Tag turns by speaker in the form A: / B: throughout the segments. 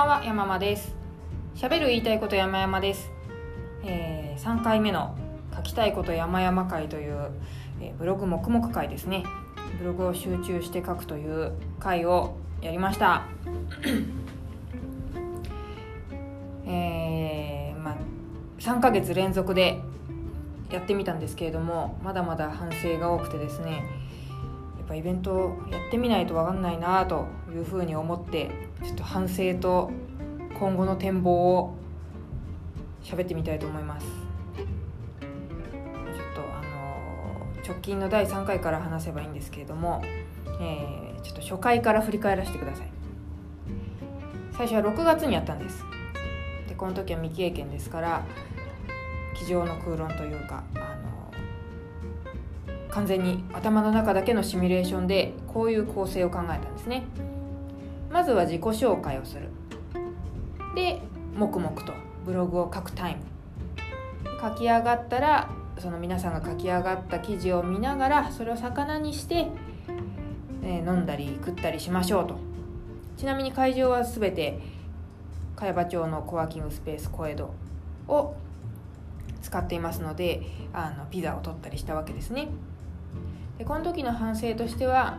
A: ばんは山間です。喋る言いたいこと山々です、えー、3回目の書きたいこと山々会という、えー、ブログ黙々会ですね。ブログを集中して書くという会をやりました。えー、まあ3ヶ月連続でやってみたんですけれどもまだまだ反省が多くてですねやっぱイベントやってみないと分かんないなというふうに思ってちょっと反省と今後の展望を喋ってみたいと思います。ちょっとあの直近の第3回から話せばいいんですけれども、えー、ちょっと初回から振り返らせてください。最初は6月にやったんです。でこの時は未経験ですから机上の空論というかあの完全に頭の中だけのシミュレーションでこういう構成を考えたんですね。まずは自己紹介をする。で黙々とブログを書くタイム。書き上がったらその皆さんが書き上がった記事を見ながらそれを魚にして、えー、飲んだり食ったりしましょうと。ちなみに会場は全て茅場町のコワーキングスペース小江戸を使っていますのであのピザを取ったりしたわけですね。でこの時の反省としては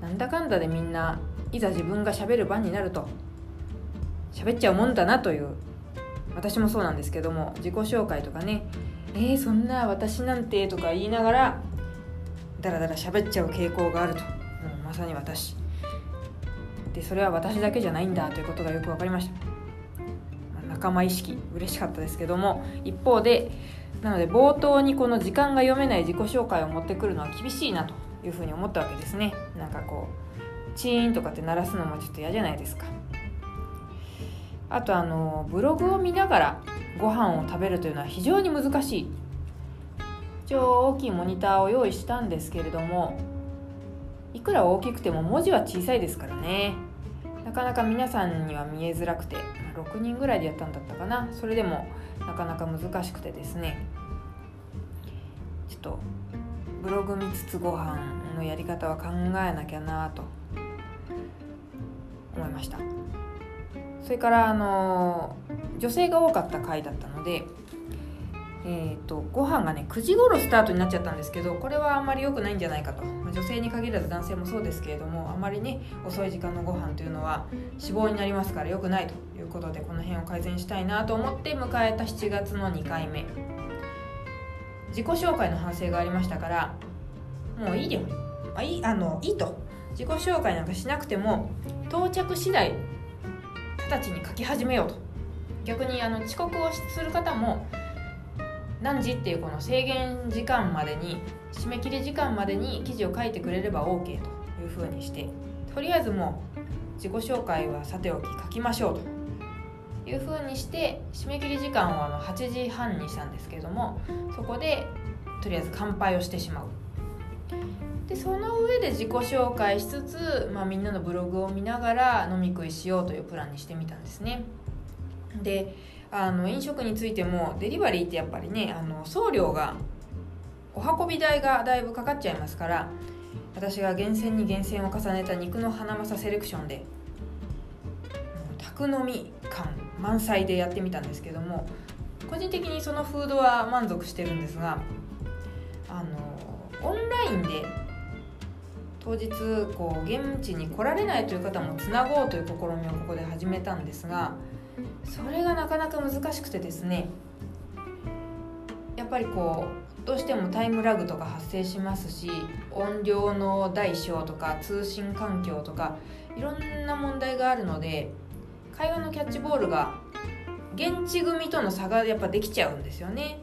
A: なんだかんだでみんないざ自分がしゃべる番になると喋っちゃうもんだなという私もそうなんですけども自己紹介とかねえー、そんな私なんてとか言いながらダラダラ喋っちゃう傾向があると、う、まさに私。でそれは私だけじゃないんだということがよく分かりました。仲間意識嬉しかったですけども一方でなので冒頭にこの時間が読めない自己紹介を持ってくるのは厳しいなというふうに思ったわけですね。なんかこうチーンとかって鳴らすのもちょっと嫌じゃないですか。あとあのブログを見ながらご飯を食べるというのは非常に難しい。一応大きいモニターを用意したんですけれどもいくら大きくても文字は小さいですからね。なかなか皆さんには見えづらくて6人ぐらいでやったんだったかな。それでもなかなか難しくてですね。ちょっとブログ見つつご飯のやり方は考えなきゃなと。思いました。それからあの女性が多かった回だったのでえーと、ご飯がね9時頃スタートになっちゃったんですけどこれはあんまり良くないんじゃないかと、ま、女性に限らず男性もそうですけれどもあまりね遅い時間のご飯というのは脂肪になりますから良くないということでこの辺を改善したいなと思って迎えた7月の2回目。自己紹介の反省がありましたからもういいよあいいあのいいと。自己紹介なんかしなくても到着次第直ちに書き始めようと。逆にあの遅刻をする方も何時っていうこの制限時間までに締め切り時間までに記事を書いてくれれば OK というふうにしてとりあえずもう自己紹介はさておき書きましょうというふうにして締め切り時間をあの8時半にしたんですけれどもそこでとりあえず乾杯をしてしまうでその上で自己紹介しつつ、まあ、みんなのブログを見ながら飲み食いしようというプランにしてみたんですね。であの飲食についてもデリバリーってやっぱりねあの送料がお運び代がだいぶかかっちゃいますから私が厳選に厳選を重ねた肉のハナマサセレクションで宅飲み感満載でやってみたんですけども個人的にそのフードは満足してるんですがあのオンラインで当日こう現地に来られないという方もつなごうという試みをここで始めたんですがそれがなかなか難しくてですねやっぱりこうどうしてもタイムラグとか発生しますし音量の大小とか通信環境とかいろんな問題があるので会話のキャッチボールが現地組との差がやっぱできちゃうんですよね。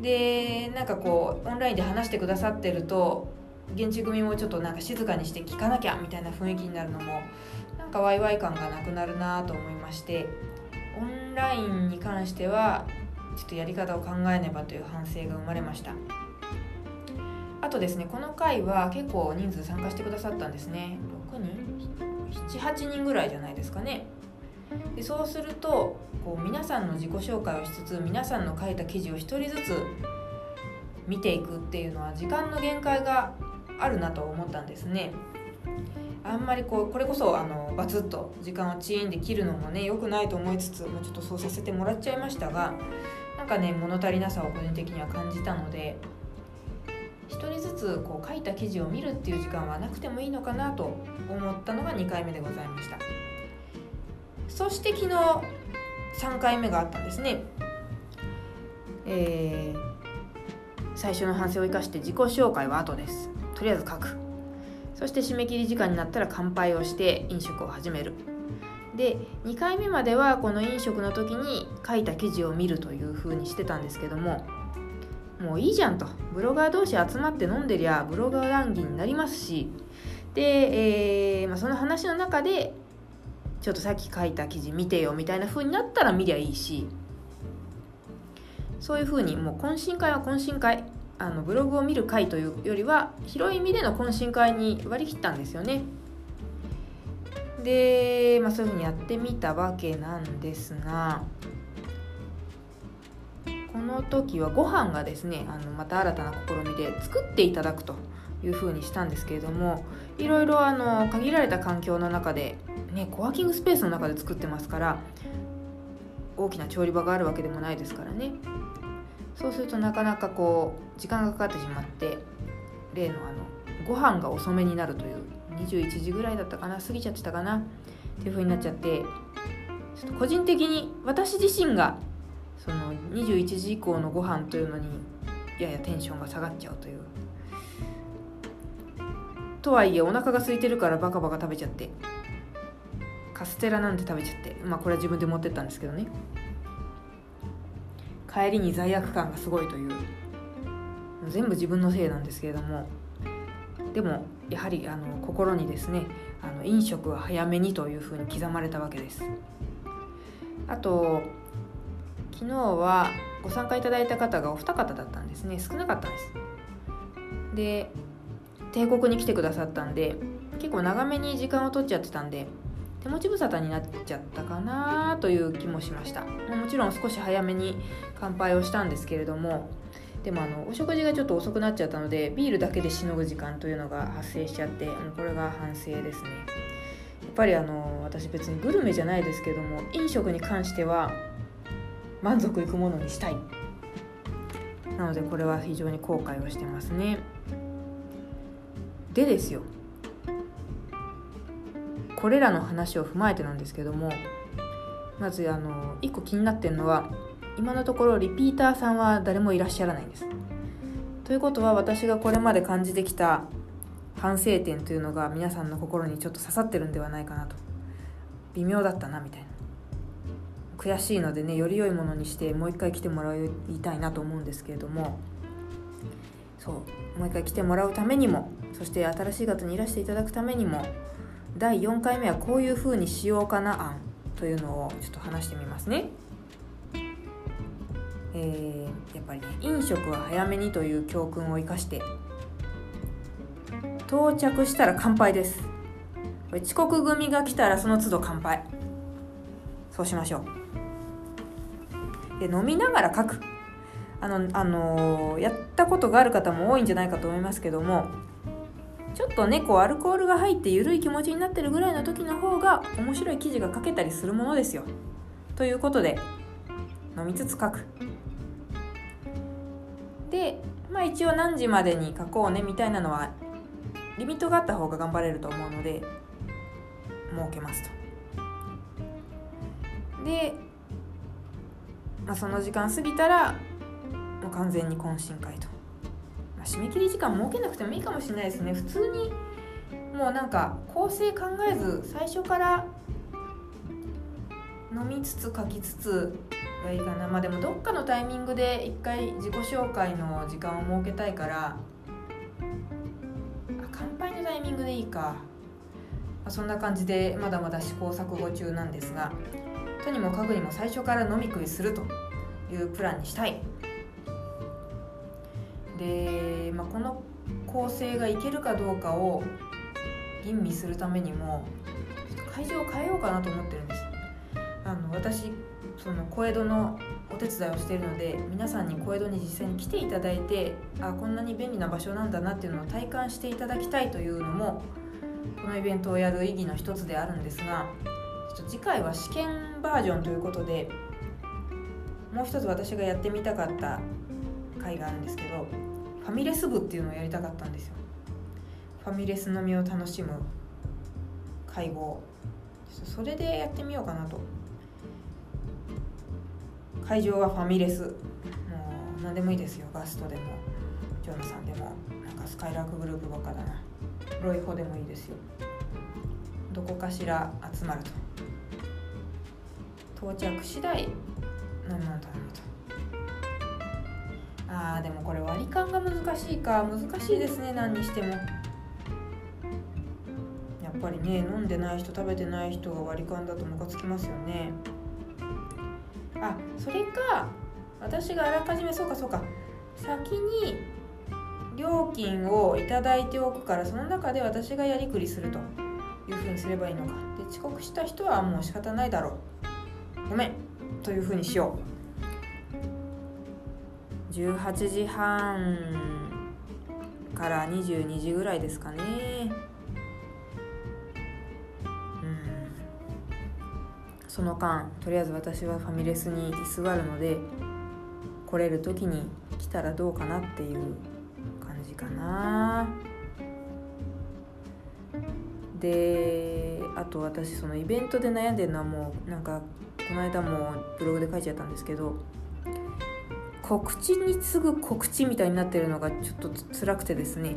A: でなんかこうオンラインで話してくださってると現地組もちょっとなんか静かにして聞かなきゃみたいな雰囲気になるのもなんかワイワイ感がなくなるなと思いましてオンラインに関してはちょっとやり方を考えねばという反省が生まれました。あとですねこの回は結構人数参加してくださったんですね。6人？78人ぐらいじゃないですかね。でそうするとこう皆さんの自己紹介をしつつ皆さんの書いた記事を1人ずつ見ていくっていうのは時間の限界があるなと思ったんですね。あんまりこうこれこそあのバツッと時間をチーンで切るのもね良くないと思いつつ、まあ、ちょっとそうさせてもらっちゃいましたがなんかね物足りなさを個人的には感じたので1人ずつこう書いた記事を見るっていう時間はなくてもいいのかなと思ったのが2回目でございました。そして昨日3回目があったんですね。えー、最初の反省を生かして自己紹介は後です。とりあえず書く。そして締め切り時間になったら乾杯をして飲食を始める。で2回目まではこの飲食の時に書いた記事を見るという風にしてたんですけどももういいじゃんと。ブロガー同士集まって飲んでりゃブロガー談義になりますし。で、えーまあ、その話の中でちょっとさっき書いた記事見てよみたいな風になったら見りゃいいし。そういう風にもう懇親会は懇親会。あのブログを見る会というよりは広い意味での懇親会に割り切ったんですよね。で、まあ、そういうふうにやってみたわけなんですがこの時はご飯がですねあのまた新たな試みで作っていただくというふうにしたんですけれどもいろいろあの限られた環境の中で、ね、コワーキングスペースの中で作ってますから大きな調理場があるわけでもないですからねそうするとなかなかこう時間がかかってしまって例のあのご飯が遅めになるという21時ぐらいだったかな過ぎちゃってたかなっていう風になっちゃってちょっと個人的に私自身がその21時以降のご飯というのにややテンションが下がっちゃうという。とはいえお腹が空いてるからバカバカ食べちゃってカステラなんて食べちゃってまあこれは自分で持ってったんですけどね。帰りに罪悪感がすごいという。全部自分のせいなんですけれども。でもやはりあの心にですねあの飲食は早めにというふうに刻まれたわけです。あと昨日はご参加いただいた方がお二方だったんですね。少なかったんです。で帝国に来てくださったんで結構長めに時間を取っちゃってたんで手持ち無沙汰になっちゃったかなという気もしました。もちろん少し早めに乾杯をしたんですけれどもでもあのお食事がちょっと遅くなっちゃったのでビールだけでしのぐ時間というのが発生しちゃってこれが反省ですね。やっぱりあの私別にグルメじゃないですけども飲食に関しては満足いくものにしたい。なのでこれは非常に後悔をしてますね。でですよ。これらの話を踏まえてなんですけどもまずあの1個気になってるのは今のところリピーターさんは誰もいらっしゃらないんです。ということは私がこれまで感じてきた反省点というのが皆さんの心にちょっと刺さってるんではないかなと。微妙だったなみたいな。悔しいのでねより良いものにしてもう一回来てもらいたいなと思うんですけれども。そうもう一回来てもらうためにもそして新しい方にいらしていただくためにも第4回目はこういう風にしようかな案というのをちょっと話してみますね。えー、やっぱりね飲食は早めにという教訓を生かして到着したら乾杯です。遅刻組が来たらその都度乾杯。そうしましょう。で飲みながら書く。あの、あのー、やったことがある方も多いんじゃないかと思いますけどもちょっとねこうアルコールが入って緩い気持ちになってるぐらいの時の方が面白い記事が書けたりするものですよ。ということで飲みつつ書く。で、まあ、一応何時までに書こうねみたいなのはリミットがあった方が頑張れると思うので設けますと。で、まあ、その時間過ぎたらもう完全に懇親会と。まあ、締め切り時間設けなくてもいいかもしれないですね。普通にもうなんか構成考えず最初から飲みつつ書きつつがいいかな。まあでもどっかのタイミングで一回自己紹介の時間を設けたいから。あ乾杯のタイミングでいいか、まあ、そんな感じでまだまだ試行錯誤中なんですが。とにもかくにも最初から飲み食いするというプランにしたい。で、まあ、この構成がいけるかどうかを吟味するためにもちょっと会場を変えようかなと思ってるんです。あの私その小江戸のお手伝いをしているので皆さんに小江戸に実際に来ていただいてあこんなに便利な場所なんだなっていうのを体感していただきたいというのもこのイベントをやる意義の一つであるんですがちょっと次回は試験バージョンということでもう一つ私がやってみたかった回があるんですけどファミレス部っていうのをやりたかったんですよ。ファミレス飲みを楽しむ会合。それでやってみようかなと。会場はファミレス。もう何でもいいですよ。ガストでも。ジョナさんでも。なんかスカイラークグループばっかだな。ロイホでもいいですよ。どこかしら集まると。到着次第飲み物頼むと。あーでもこれ割り勘が難しいか。難しいですね何にしても。やっぱりね飲んでない人食べてない人が割り勘だとムカつきますよね。あそれか私があらかじめそうかそうか。先に料金を頂いておくからその中で私がやりくりするというふうにすればいいのか。で遅刻した人はもう仕方ないだろう。ごめん。というふうにしよう。18時半から22時ぐらいですかね。うん。その間とりあえず私はファミレスに居座るので来れる時に来たらどうかなっていう感じかな。であと私そのイベントで悩んでるのはもうなんかこの間もブログで書いちゃったんですけど告知に次ぐ告知みたいになってるのがちょっとつ辛くてですね。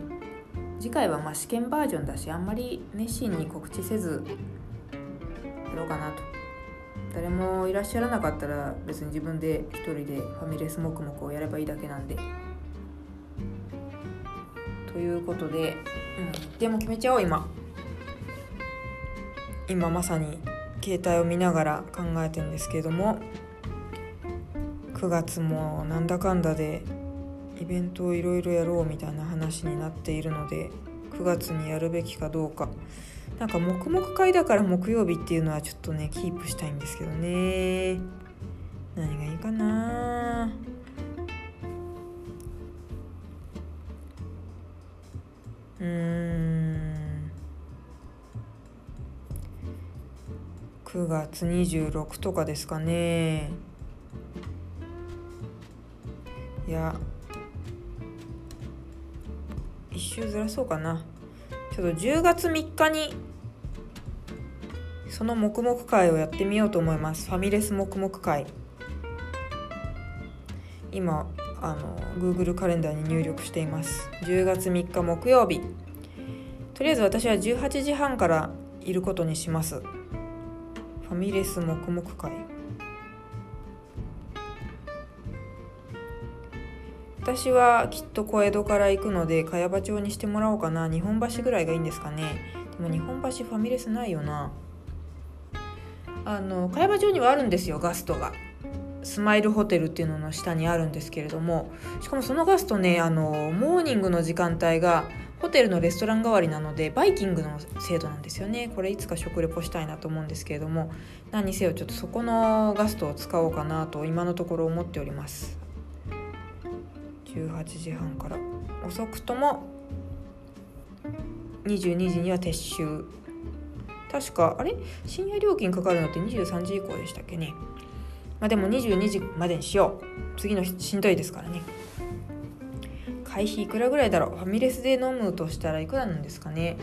A: 次回はまあ試験バージョンだしあんまり熱心に告知せずやろうかなと。誰もいらっしゃらなかったら別に自分で一人でファミレス黙々をやればいいだけなんで。ということで、うん、でも決めちゃおう今。今まさに携帯を見ながら考えてるんですけれども。9月もなんだかんだでイベントをいろいろやろうみたいな話になっているので9月にやるべきかどうか。なんか黙々会だから木曜日っていうのはちょっとねキープしたいんですけどね。何がいいかな。うん。9月26とかですかね。いや。一周ずらそうかな。ちょっと10月3日にその黙々会をやってみようと思います。ファミレス黙々会。今あの Google カレンダーに入力しています。10月3日木曜日。とりあえず私は18時半からいることにします。ファミレス黙々会。私はきっと小江戸から行くので茅場町にしてもらおうかな。日本橋ぐらいがいいんですかね。でも日本橋ファミレスないよな。あの茅場町にはあるんですよガストが。スマイルホテルっていうのの下にあるんですけれども。しかもそのガストねあのモーニングの時間帯がホテルのレストラン代わりなのでバイキングの制度なんですよね。これいつか食レポしたいなと思うんですけれども。何にせよちょっとそこのガストを使おうかなと今のところ思っております。18時半から。遅くとも22時には撤収。確かあれ？深夜料金かかるのって23時以降でしたっけね。まあでも22時までにしよう。次の日しんどいですからね。会費いくらぐらいだろう？ファミレスで飲むとしたらいくらなんですかね。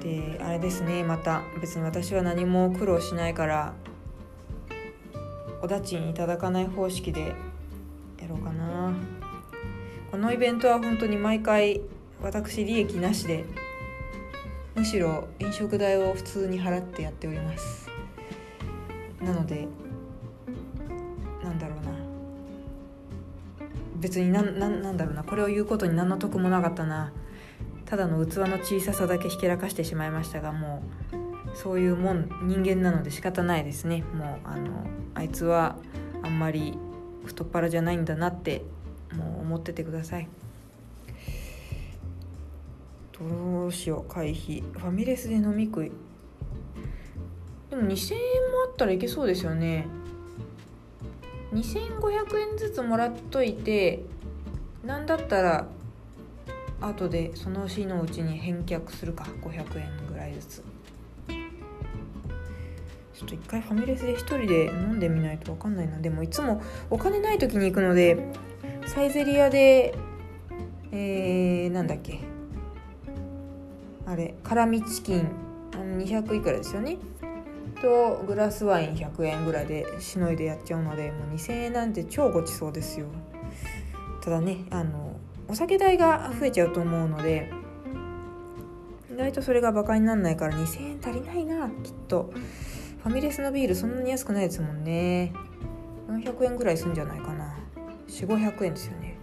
A: であれですね。また別に私は何も苦労しないからお駄賃いただかない方式でこのイベントは本当に毎回私利益なしでむしろ飲食代を普通に払ってやっております。なのでなんだろうな。別になななんだろうな。これを言うことに何の得もなかったな。ただの器の小ささだけひけらかしてしまいましたがもうそういうもん人間なので仕方ないですね。もうあのあいつはあんまり太っ腹じゃないんだなってもう思っててください。どうしよう会費。ファミレスで飲み食い。でも2000円もあったらいけそうですよね。2500円ずつもらっといてなんだったら後でその日のうちに返却するか。500円ぐらいずつ。ちょっと一回ファミレスで1人で飲んでみないと分かんないな。でもいつもお金ない時に行くのでサイゼリアでえー、なんだっけ。あれ辛味チキン。200いくらですよね。とグラスワイン100円ぐらいでしのいでやっちゃうのでもう2000円なんて超ごちそうですよ。ただねあのお酒代が増えちゃうと思うので意外とそれがバカになんないから2000円足りないなきっと。ファミレスのビールそんなに安くないですもんね。400円ぐらいするんじゃないかな。4500円ですよね、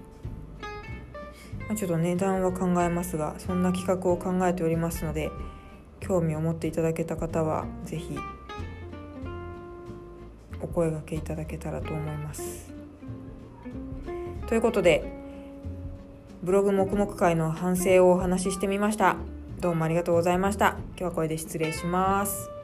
A: まあ、ちょっと値段は考えますがそんな企画を考えておりますので興味を持っていただけた方は是非お声がけいただけたらと思います。ということでブログ黙々会の反省をお話ししてみました。どうもありがとうございました。今日はこれで失礼します。